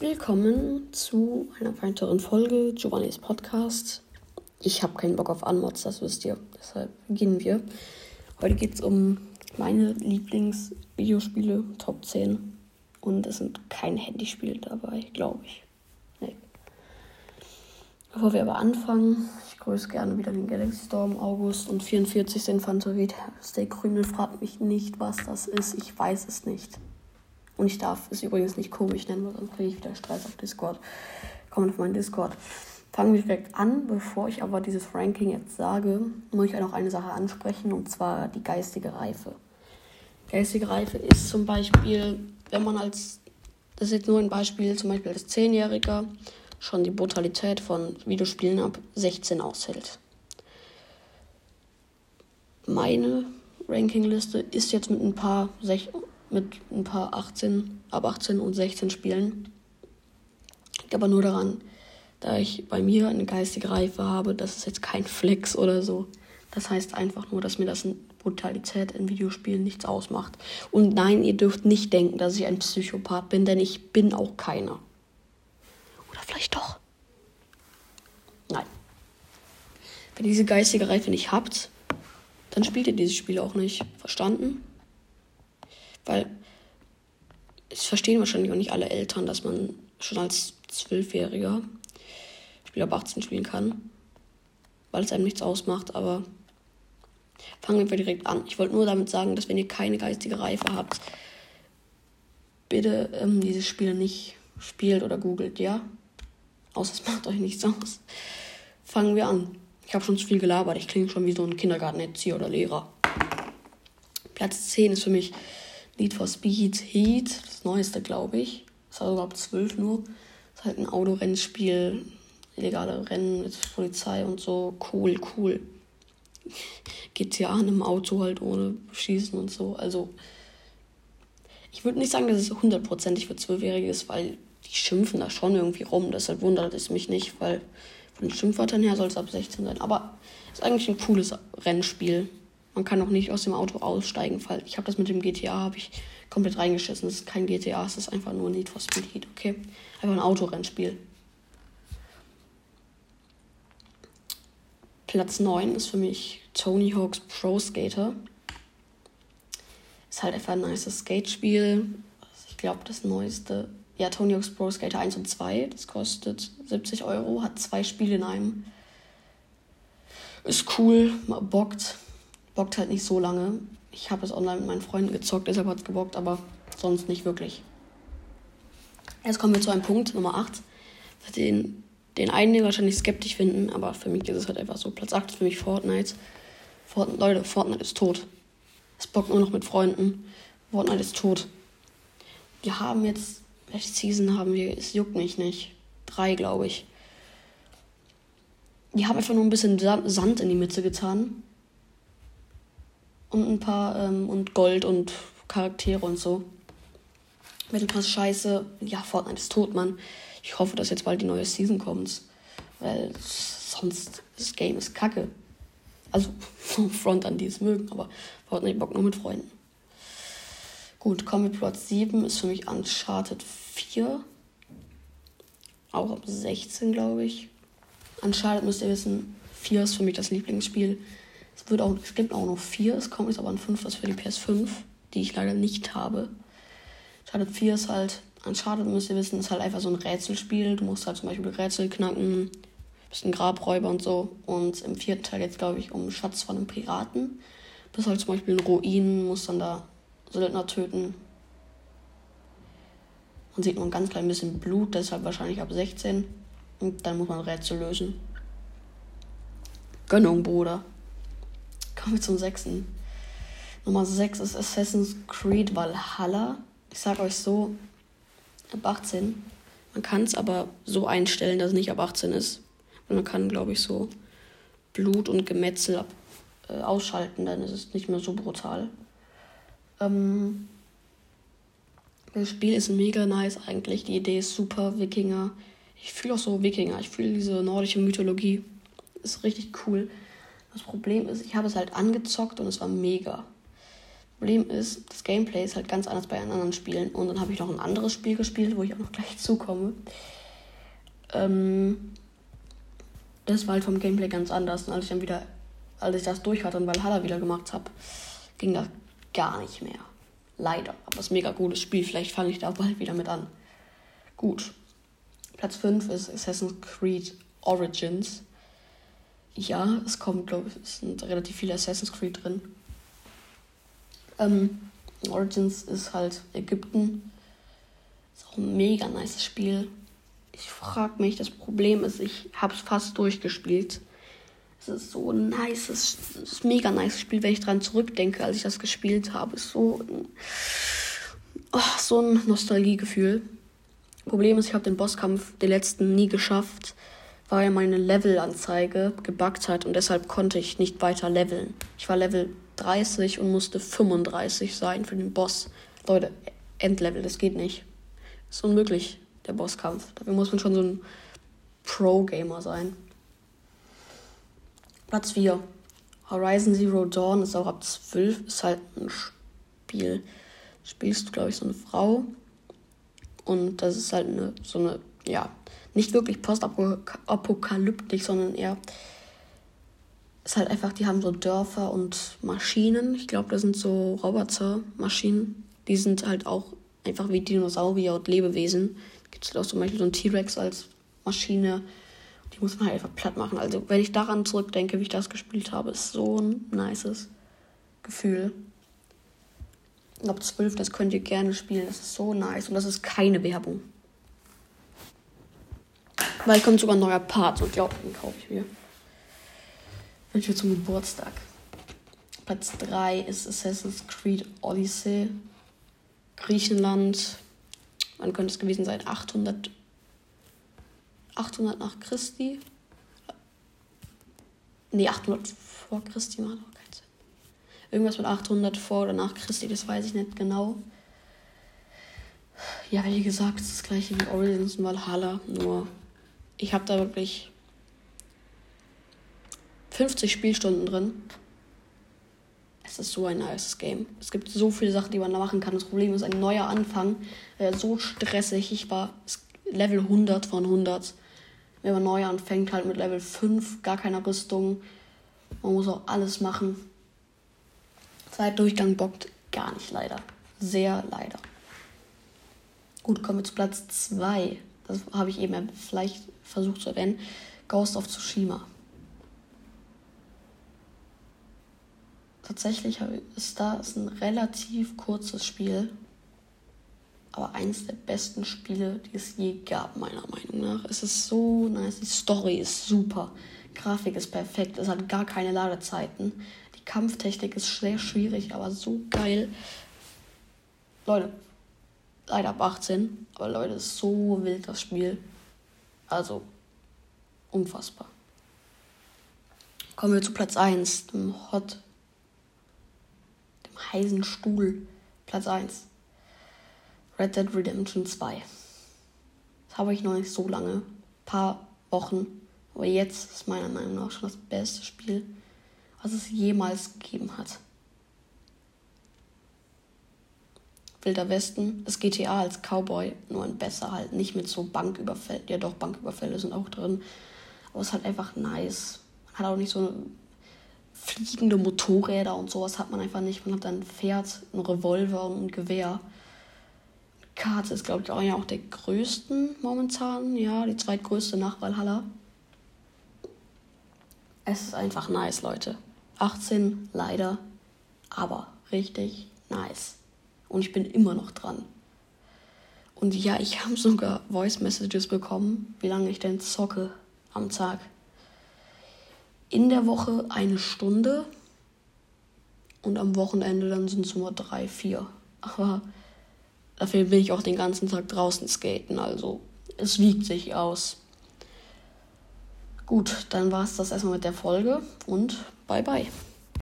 Willkommen zu einer weiteren Folge Giovannis Podcast. Ich habe keinen Bock auf Unmods, das wisst ihr. Deshalb beginnen wir. Heute geht es um meine Lieblingsvideospiele, Top 10. Und es sind keine Handyspiele dabei, glaube ich. Nee. Bevor wir aber anfangen, ich grüße gerne wieder den Galaxy Storm, August und 44. Infanterie. Stay Krümel fragt mich nicht, was das ist. Ich weiß es nicht. Und ich darf es übrigens nicht komisch nennen, weil sonst kriege ich wieder Stress auf Discord. Kommt auf meinen Discord. Fangen wir direkt an. Bevor ich aber dieses Ranking jetzt sage, muss ich noch eine Sache ansprechen, und zwar die geistige Reife. Geistige Reife ist zum Beispiel, wenn man als, das ist jetzt nur ein Beispiel, zum Beispiel als Zehnjähriger schon die Brutalität von Videospielen ab 16 aushält. Meine Rankingliste ist jetzt mit ein paar mit ein paar 18, ab 18 und 16 Spielen. Liegt aber nur daran, da ich bei mir eine geistige Reife habe, das ist jetzt kein Flex oder so. Das heißt einfach nur, dass mir das in Brutalität in Videospielen nichts ausmacht. Und nein, ihr dürft nicht denken, dass ich ein Psychopath bin, denn ich bin auch keiner. Oder vielleicht doch. Nein. Wenn ihr diese geistige Reife nicht habt, dann spielt ihr diese Spiele auch nicht. Verstanden? Weil es verstehen wahrscheinlich auch nicht alle Eltern, dass man schon als Zwölfjähriger Spiel ab 18 spielen kann. Weil es einem nichts ausmacht, aber fangen wir direkt an. Ich wollte nur damit sagen, dass wenn ihr keine geistige Reife habt, bitte ähm, diese Spiele nicht spielt oder googelt, ja? Außer es macht euch nichts aus. Fangen wir an. Ich habe schon zu viel gelabert. Ich klinge schon wie so ein Kindergartenerzieher oder Lehrer. Platz 10 ist für mich Need for Speed Heat, das neueste, glaube ich. Das war ab 12 nur. Das ist halt ein Autorennspiel, illegale Rennen mit Polizei und so. Cool, cool. GTA in einem Auto halt ohne Schießen und so. Also, ich würde nicht sagen, dass es hundertprozentig für Zwölfjährige ist, weil die schimpfen da schon irgendwie rum. Deshalb wundert es mich nicht, weil von den Schimpfwörtern her soll es ab 16 sein. Aber ist eigentlich ein cooles Rennspiel. Man kann auch nicht aus dem Auto aussteigen, weil ich habe das mit dem GTA habe ich komplett reingeschissen. Das ist kein GTA, es ist einfach nur Need for Speed Heat, okay? Einfach ein Autorennspiel. Platz 9 ist für mich Tony Hawk's Pro Skater. Ist halt einfach ein nice Skatespiel. Ich glaube, das neueste. Ja, Tony Hawk's Pro Skater 1 und 2. Das kostet 70 Euro, hat zwei Spiele in einem. Ist cool, bockt bockt halt nicht so lange. Ich habe es online mit meinen Freunden gezockt, deshalb hat es gebockt, aber sonst nicht wirklich. Jetzt kommen wir zu einem Punkt, Nummer 8, den, den einen wahrscheinlich skeptisch finden, aber für mich ist es halt einfach so. Platz 8 ist für mich Fortnite. Fortnite Leute, Fortnite ist tot. Es bockt nur noch mit Freunden. Fortnite ist tot. Wir haben jetzt, welche Season haben wir? Es juckt mich nicht. Drei, glaube ich. Die haben einfach nur ein bisschen Sand in die Mitte getan und ein paar ähm, und Gold und Charaktere und so. Mittelpass scheiße. Ja, Fortnite ist tot, Mann. Ich hoffe, dass jetzt bald die neue Season kommt. Weil sonst das Game ist kacke. Also, Front an die es mögen, aber Fortnite Bock nur mit Freunden. Gut, wir Platz 7 ist für mich Uncharted 4. Auch ab 16, glaube ich. Uncharted müsst ihr wissen, 4 ist für mich das Lieblingsspiel. Es, wird auch, es gibt auch noch vier, es kommt jetzt aber ein fünftes für die PS5, die ich leider nicht habe. Uncharted 4 ist halt, Uncharted müsst ihr wissen, ist halt einfach so ein Rätselspiel. Du musst halt zum Beispiel Rätsel knacken, bist ein Grabräuber und so. Und im vierten Teil es, glaube ich, um Schatz von einem Piraten. Bist halt zum Beispiel in Ruinen, musst dann da Söldner töten. Man sieht nur ein ganz klein bisschen Blut, deshalb wahrscheinlich ab 16. Und dann muss man Rätsel lösen. Gönnung, Bruder. Kommen wir zum sechsten. Nummer 6 ist Assassin's Creed Valhalla. Ich sag euch so, ab 18. Man kann es aber so einstellen, dass es nicht ab 18 ist. Und man kann, glaube ich, so Blut und Gemetzel ab, äh, ausschalten, dann ist es nicht mehr so brutal. Ähm, das Spiel ist mega nice eigentlich. Die Idee ist super. Wikinger. Ich fühle auch so Wikinger. Ich fühle diese nordische Mythologie. Ist richtig cool. Das Problem ist, ich habe es halt angezockt und es war mega. Problem ist, das Gameplay ist halt ganz anders bei anderen Spielen. Und dann habe ich noch ein anderes Spiel gespielt, wo ich auch noch gleich zukomme. Ähm, das war halt vom Gameplay ganz anders. Und als ich dann wieder, als ich das durch hatte und Valhalla wieder gemacht habe, ging das gar nicht mehr. Leider. Aber es ist ein mega gutes Spiel. Vielleicht fange ich da bald wieder mit an. Gut. Platz 5 ist Assassin's Creed Origins. Ja, es kommt, glaube ich, es sind relativ viele Assassin's Creed drin. Ähm, Origins ist halt Ägypten. Ist auch ein mega nice Spiel. Ich frage mich, das Problem ist, ich habe es fast durchgespielt. Es ist so ein nice, es ist ein mega nice Spiel, wenn ich dran zurückdenke, als ich das gespielt habe. Es ist so ein, oh, so ein Nostalgiegefühl. Problem ist, ich habe den Bosskampf, den letzten, nie geschafft, weil meine Levelanzeige gebuggt hat und deshalb konnte ich nicht weiter leveln. Ich war Level 30 und musste 35 sein für den Boss. Leute, Endlevel, das geht nicht. Ist unmöglich, der Bosskampf. Dafür muss man schon so ein Pro-Gamer sein. Platz 4. Horizon Zero Dawn ist auch ab 12, ist halt ein Spiel. Spielst du, glaube ich, so eine Frau. Und das ist halt eine, so eine, ja, nicht wirklich postapokalyptisch, sondern eher ist halt einfach, die haben so Dörfer und Maschinen. Ich glaube, das sind so Roboter-Maschinen. Die sind halt auch einfach wie Dinosaurier und Lebewesen. Gibt es halt auch zum Beispiel so einen T-Rex als Maschine. Die muss man halt einfach platt machen. Also, wenn ich daran zurückdenke, wie ich das gespielt habe, ist so ein nices Gefühl. Ich glaube, 12, das könnt ihr gerne spielen. Das ist so nice und das ist keine Werbung. Weil kommt sogar ein neuer Part und glaubt, den kaufe ich mir. Wünsche zum Geburtstag. Platz 3 ist Assassin's Creed Odyssey. Griechenland. Wann könnte es gewesen sein? 800, 800 nach Christi? Nee, 800 vor Christi macht auch keinen Sinn. Irgendwas mit 800 vor oder nach Christi, das weiß ich nicht genau. Ja, wie gesagt, es ist das gleiche wie Origins und Valhalla, nur ich habe da wirklich 50 Spielstunden drin. Es ist so ein nice Game. Es gibt so viele Sachen, die man da machen kann. Das Problem ist, ein neuer Anfang wäre so stressig. Ich war Level 100 von 100. Wenn man neu anfängt, halt mit Level 5, gar keine Rüstung. Man muss auch alles machen. Zeitdurchgang bockt gar nicht, leider. Sehr leider. Gut, kommen wir zu Platz 2. Das habe ich eben vielleicht versucht zu erwähnen. Ghost of Tsushima. Tatsächlich ist das ein relativ kurzes Spiel, aber eines der besten Spiele, die es je gab, meiner Meinung nach. Es ist so nice, die Story ist super, Grafik ist perfekt, es hat gar keine Ladezeiten. Die Kampftechnik ist sehr schwierig, aber so geil. Leute, leider ab 18, aber Leute, ist so wild das Spiel. Also, unfassbar. Kommen wir zu Platz 1, dem Hot heißen Stuhl. Platz 1. Red Dead Redemption 2. Das habe ich noch nicht so lange. Ein paar Wochen. Aber jetzt ist meiner Meinung nach schon das beste Spiel, was es jemals gegeben hat. Wilder Westen, das GTA als Cowboy, nur ein besser halt. Nicht mit so Banküberfällen. Ja, doch, Banküberfälle sind auch drin. Aber es ist halt einfach nice. Man hat auch nicht so fliegende Motorräder und sowas hat man einfach nicht. Man hat ein Pferd, ein Revolver und ein Gewehr. Karte ist, glaube ich, auch, ja auch der größten momentan. Ja, die zweitgrößte nach Valhalla. Es ist einfach nice, Leute. 18 leider, aber richtig nice. Und ich bin immer noch dran. Und ja, ich habe sogar Voice Messages bekommen, wie lange ich denn zocke am Tag in der Woche eine Stunde und am Wochenende dann sind es nur drei, vier. Aber dafür bin ich auch den ganzen Tag draußen skaten, also es wiegt sich aus. Gut, dann war es das erstmal mit der Folge und bye bye.